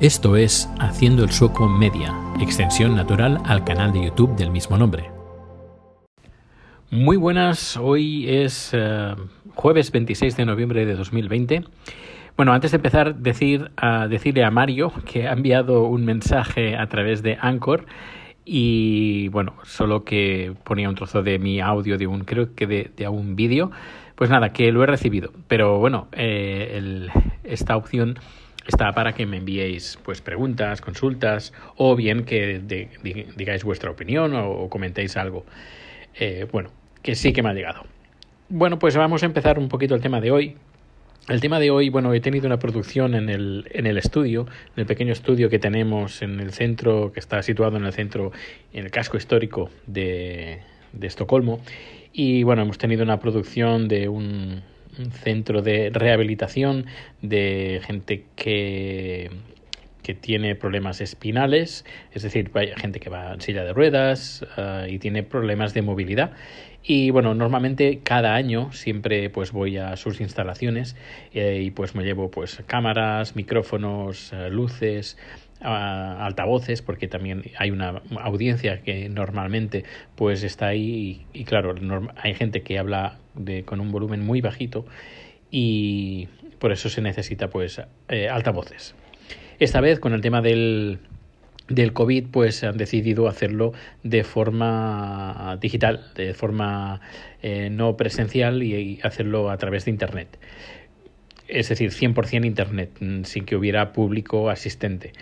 Esto es Haciendo el Sueco Media, extensión natural al canal de YouTube del mismo nombre. Muy buenas, hoy es eh, jueves 26 de noviembre de 2020. Bueno, antes de empezar, decir, a decirle a Mario que ha enviado un mensaje a través de Anchor y bueno, solo que ponía un trozo de mi audio de un, creo que de, de un vídeo. Pues nada, que lo he recibido. Pero bueno, eh, esta opción está para que me enviéis pues preguntas, consultas o bien que de, digáis vuestra opinión o, o comentéis algo. Eh, bueno, que sí que me ha llegado. Bueno, pues vamos a empezar un poquito el tema de hoy. El tema de hoy, bueno, he tenido una producción en el, en el estudio, en el pequeño estudio que tenemos en el centro, que está situado en el centro, en el casco histórico de, de Estocolmo. Y bueno, hemos tenido una producción de un centro de rehabilitación de gente que, que tiene problemas espinales, es decir, gente que va en silla de ruedas uh, y tiene problemas de movilidad. Y bueno, normalmente cada año siempre pues voy a sus instalaciones eh, y pues me llevo pues cámaras, micrófonos, uh, luces, a altavoces porque también hay una audiencia que normalmente pues está ahí y, claro hay gente que habla de, con un volumen muy bajito y por eso se necesita pues eh, altavoces. Esta vez con el tema del del COVID pues han decidido hacerlo de forma digital de forma eh, no presencial y hacerlo a través de internet es decir, 100% Internet, sin que hubiera público asistente.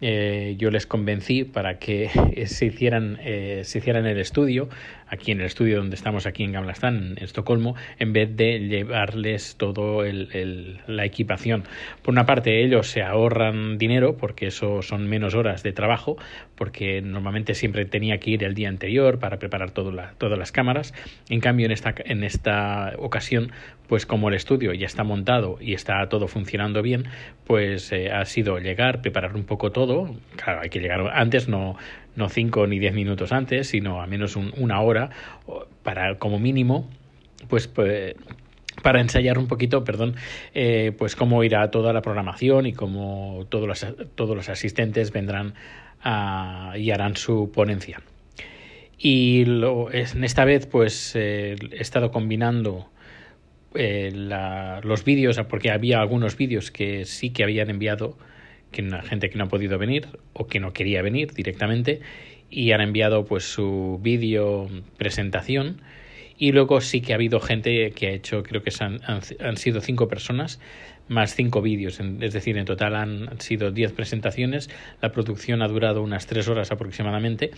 Eh, yo les convencí para que se hicieran, eh, se hicieran el estudio, aquí en el estudio donde estamos aquí en Gamlastan, en Estocolmo, en vez de llevarles todo el, el, la equipación. Por una parte, ellos se ahorran dinero porque eso son menos horas de trabajo, porque normalmente siempre tenía que ir el día anterior para preparar todo la, todas las cámaras. En cambio, en esta, en esta ocasión, pues como el estudio ya está montado y está todo funcionando bien, pues eh, ha sido llegar, preparar un poco todo. Claro, hay que llegar antes, no, no cinco ni diez minutos antes, sino a menos un, una hora para como mínimo, pues, pues para ensayar un poquito, perdón, eh, pues cómo irá toda la programación y cómo todos los, todos los asistentes vendrán a, y harán su ponencia. Y lo, en esta vez, pues eh, he estado combinando eh, la, los vídeos, porque había algunos vídeos que sí que habían enviado que la gente que no ha podido venir o que no quería venir directamente y han enviado pues su vídeo presentación y luego sí que ha habido gente que ha hecho creo que han, han, sido cinco personas más cinco vídeos es decir en total han sido diez presentaciones la producción ha durado unas tres horas aproximadamente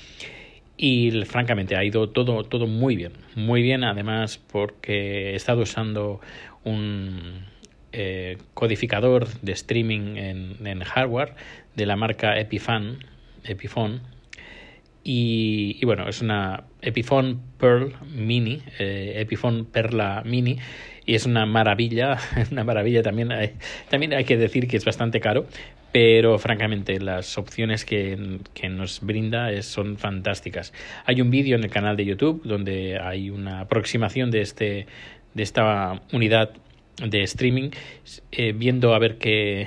y francamente ha ido todo todo muy bien muy bien además porque he estado usando un eh, codificador de streaming en, hardware de la marca Epiphone, y, bueno, es una Epiphone Pearl Mini, eh, Epiphone Perla Mini, y es una maravilla, una maravilla también. Hay, también hay que decir que es bastante caro, pero francamente las opciones que, que nos brinda son fantásticas. Hay un vídeo en el canal de YouTube donde hay una aproximación de, este, de esta unidad de streaming, eh, viendo a ver qué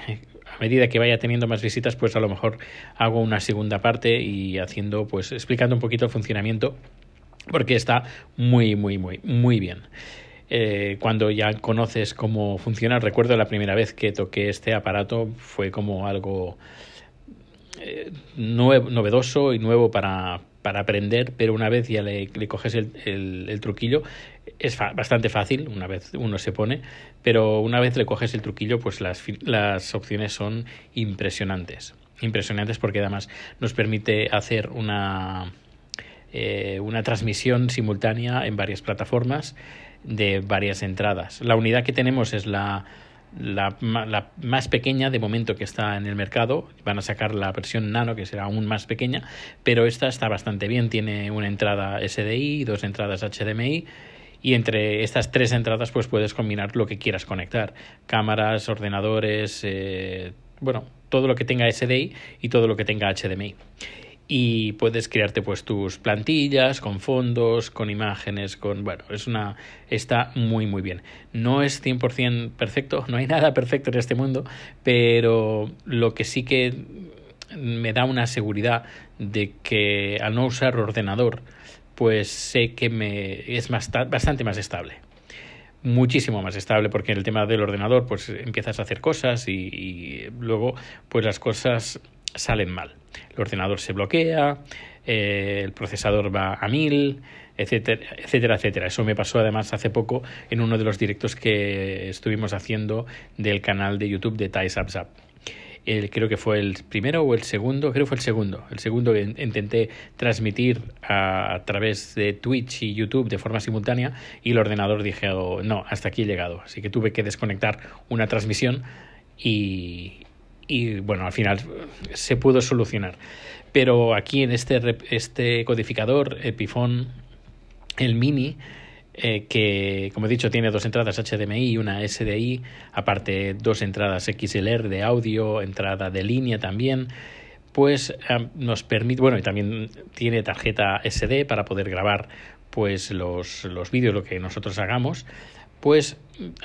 a medida que vaya teniendo más visitas, pues a lo mejor hago una segunda parte y haciendo, pues explicando un poquito el funcionamiento, porque está muy, muy, muy, muy bien. Eh, cuando ya conoces cómo funciona, recuerdo la primera vez que toqué este aparato, fue como algo eh, novedoso y nuevo para, para aprender, pero una vez ya le, coges el, el, el, truquillo, es fa bastante fácil, una vez uno se pone, pero una vez le coges el truquillo, pues las, las opciones son impresionantes. Impresionantes porque además nos permite hacer una, eh, una transmisión simultánea en varias plataformas de varias entradas. La unidad que tenemos es la la, la, más pequeña de momento que está en el mercado. Van a sacar la versión nano que será aún más pequeña, pero esta está bastante bien. Tiene una entrada SDI, dos entradas HDMI y entre estas tres entradas pues puedes combinar lo que quieras conectar. Cámaras, ordenadores, eh, bueno, todo lo que tenga SDI y todo lo que tenga HDMI. Y puedes crearte pues tus plantillas con fondos, con imágenes, con bueno, es una está muy muy bien. No es 100% perfecto, no hay nada perfecto en este mundo, pero lo que sí que me da una seguridad de que al no usar ordenador, pues sé que me es más, bastante más estable muchísimo más estable porque en el tema del ordenador pues empiezas a hacer cosas y, y luego pues las cosas salen mal. El ordenador se bloquea, eh, el procesador va a mil, etcétera, etcétera, etcétera. Eso me pasó además hace poco en uno de los directos que estuvimos haciendo del canal de YouTube de Thais El, creo que fue el primero o el segundo, creo que fue el segundo, el segundo que intenté transmitir a, través de Twitch y YouTube de forma simultánea y el ordenador dije, oh, no, hasta aquí he llegado. Así que tuve que desconectar una transmisión y, y bueno, al final se pudo solucionar. Pero aquí en este, este codificador Epiphone, el mini, eh, que como he dicho tiene dos entradas HDMI y una SDI, aparte dos entradas XLR de audio, entrada de línea también, pues nos permite, bueno, y también tiene tarjeta SD para poder grabar pues los, los vídeos, lo que nosotros hagamos, pues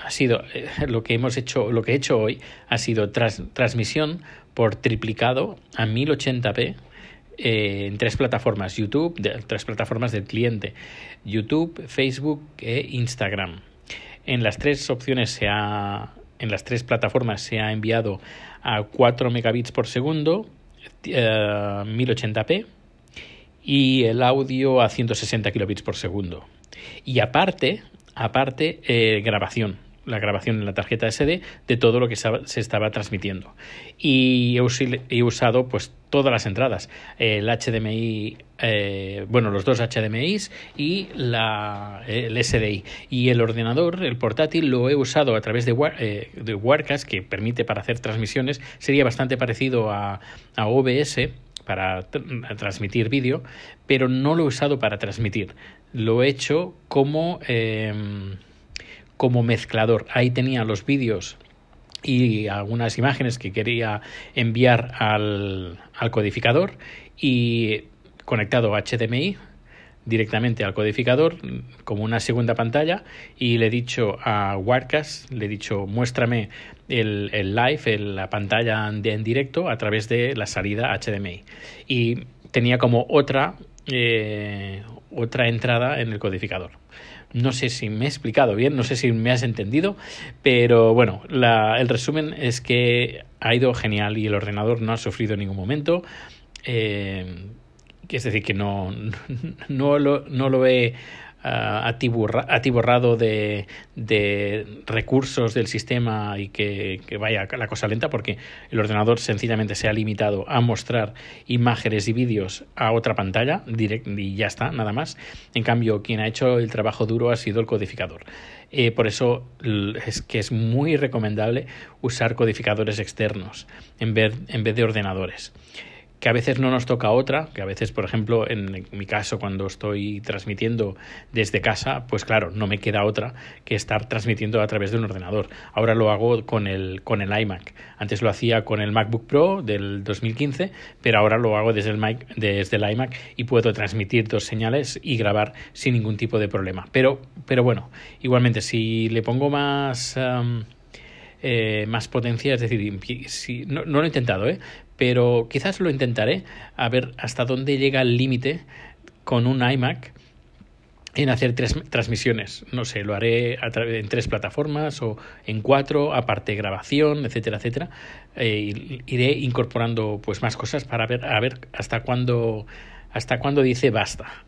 ha sido eh, lo que hemos hecho, lo que he hecho hoy ha sido transmisión por triplicado a 1080p eh, en tres plataformas YouTube, de, tres plataformas del cliente, YouTube, Facebook e Instagram. En las tres opciones se ha, en las tres plataformas se ha enviado a 4 megabits por segundo, 1080p eh, y el audio a 160 kilobits por segundo. Y aparte, aparte eh, grabación, la grabación en la tarjeta SD de todo lo que se estaba transmitiendo. Y he usado pues todas las entradas, el HDMI, eh, bueno, los dos HDMIs y la, el SDI. Y el ordenador, el portátil, lo he usado a través de, eh, de que permite para hacer transmisiones, sería bastante parecido a, a OBS, para transmitir vídeo, pero no lo he usado para transmitir. Lo he hecho como, em, como mezclador. Ahí tenía los vídeos y algunas imágenes que quería enviar al, al codificador y conectado a HDMI directamente al codificador como una segunda pantalla y le he dicho a Wirecast, le he dicho muéstrame el, el live, la pantalla en, en, directo a través de la salida HDMI y tenía como otra eh, otra entrada en el codificador. No sé si me he explicado bien, no sé si me has entendido, pero bueno, el resumen es que ha ido genial y el ordenador no ha sufrido en ningún momento. Eh, es decir, que no, no, lo, no lo he atiborrado de, de recursos del sistema y que, que, vaya la cosa lenta porque el ordenador sencillamente se ha limitado a mostrar imágenes y vídeos a otra pantalla y ya está, nada más. En cambio, quien ha hecho el trabajo duro ha sido el codificador. Eh, por eso es que es muy recomendable usar codificadores externos en vez, en vez de ordenadores que a veces no nos toca otra, que a veces, por ejemplo, en mi caso, cuando estoy transmitiendo desde casa, pues claro, no me queda otra que estar transmitiendo a través de un ordenador. Ahora lo hago con el, con el iMac. Antes lo hacía con el MacBook Pro del 2015, pero ahora lo hago desde el, Mac, desde el iMac y puedo transmitir dos señales y grabar sin ningún tipo de problema. Pero, pero bueno, igualmente, si le pongo más... Eh, más potencia, es decir, si, no, no, lo he intentado, ¿eh? Pero quizás lo intentaré a ver hasta dónde llega el límite con un iMac en hacer tres transmisiones. No sé, lo haré en tres plataformas o en cuatro, aparte grabación, etcétera, etcétera. Eh, iré incorporando pues más cosas para ver a ver hasta cuándo hasta cuándo dice basta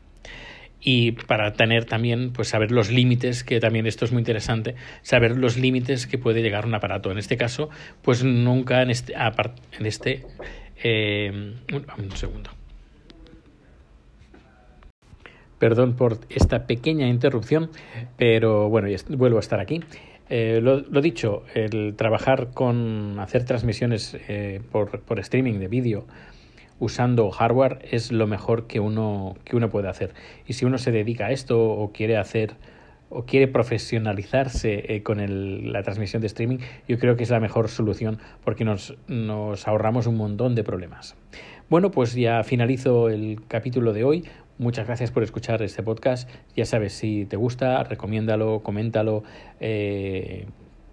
y para tener también, pues saber los límites, que también esto es muy interesante, saber los límites que puede llegar un aparato. En este caso, pues nunca en este, en este eh, un, segundo. Perdón por esta pequeña interrupción, pero bueno, vuelvo a estar aquí. Eh, lo, lo, dicho, el trabajar con hacer transmisiones eh, por, por streaming de vídeo usando hardware es lo mejor que uno, que uno puede hacer. Y si uno se dedica a esto o quiere hacer o quiere profesionalizarse eh, con el, la transmisión de streaming, yo creo que es la mejor solución porque nos, nos ahorramos un montón de problemas. Bueno, pues ya finalizo el capítulo de hoy. Muchas gracias por escuchar este podcast. Ya sabes, si te gusta, recomiéndalo, coméntalo, eh,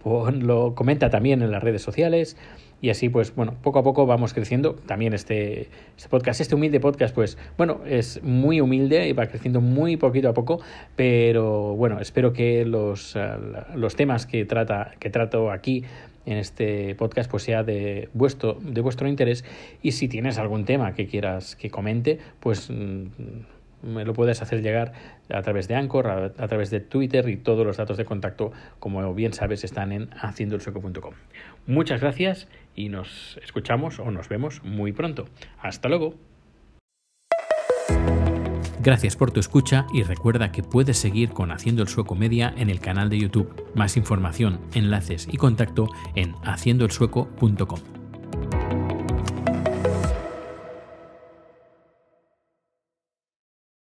ponlo, comenta también en las redes sociales y así pues bueno poco a poco vamos creciendo también este, este podcast este humilde podcast pues bueno es muy humilde y va creciendo muy poquito a poco pero bueno espero que los, eh, los temas que trata que trato aquí en este podcast pues sea de vuestro de vuestro interés y si tienes algún tema que quieras que comente pues mm, me lo puedes hacer llegar a través de Anchor, a, través de Twitter y todos los datos de contacto, como bien sabes, están en haciendoelsueco.com. Muchas gracias y nos escuchamos o nos vemos muy pronto. Hasta luego. Gracias por tu escucha y recuerda que puedes seguir con Haciendo el Sueco Media en el canal de YouTube. Más información, enlaces y contacto en haciendoelsueco.com.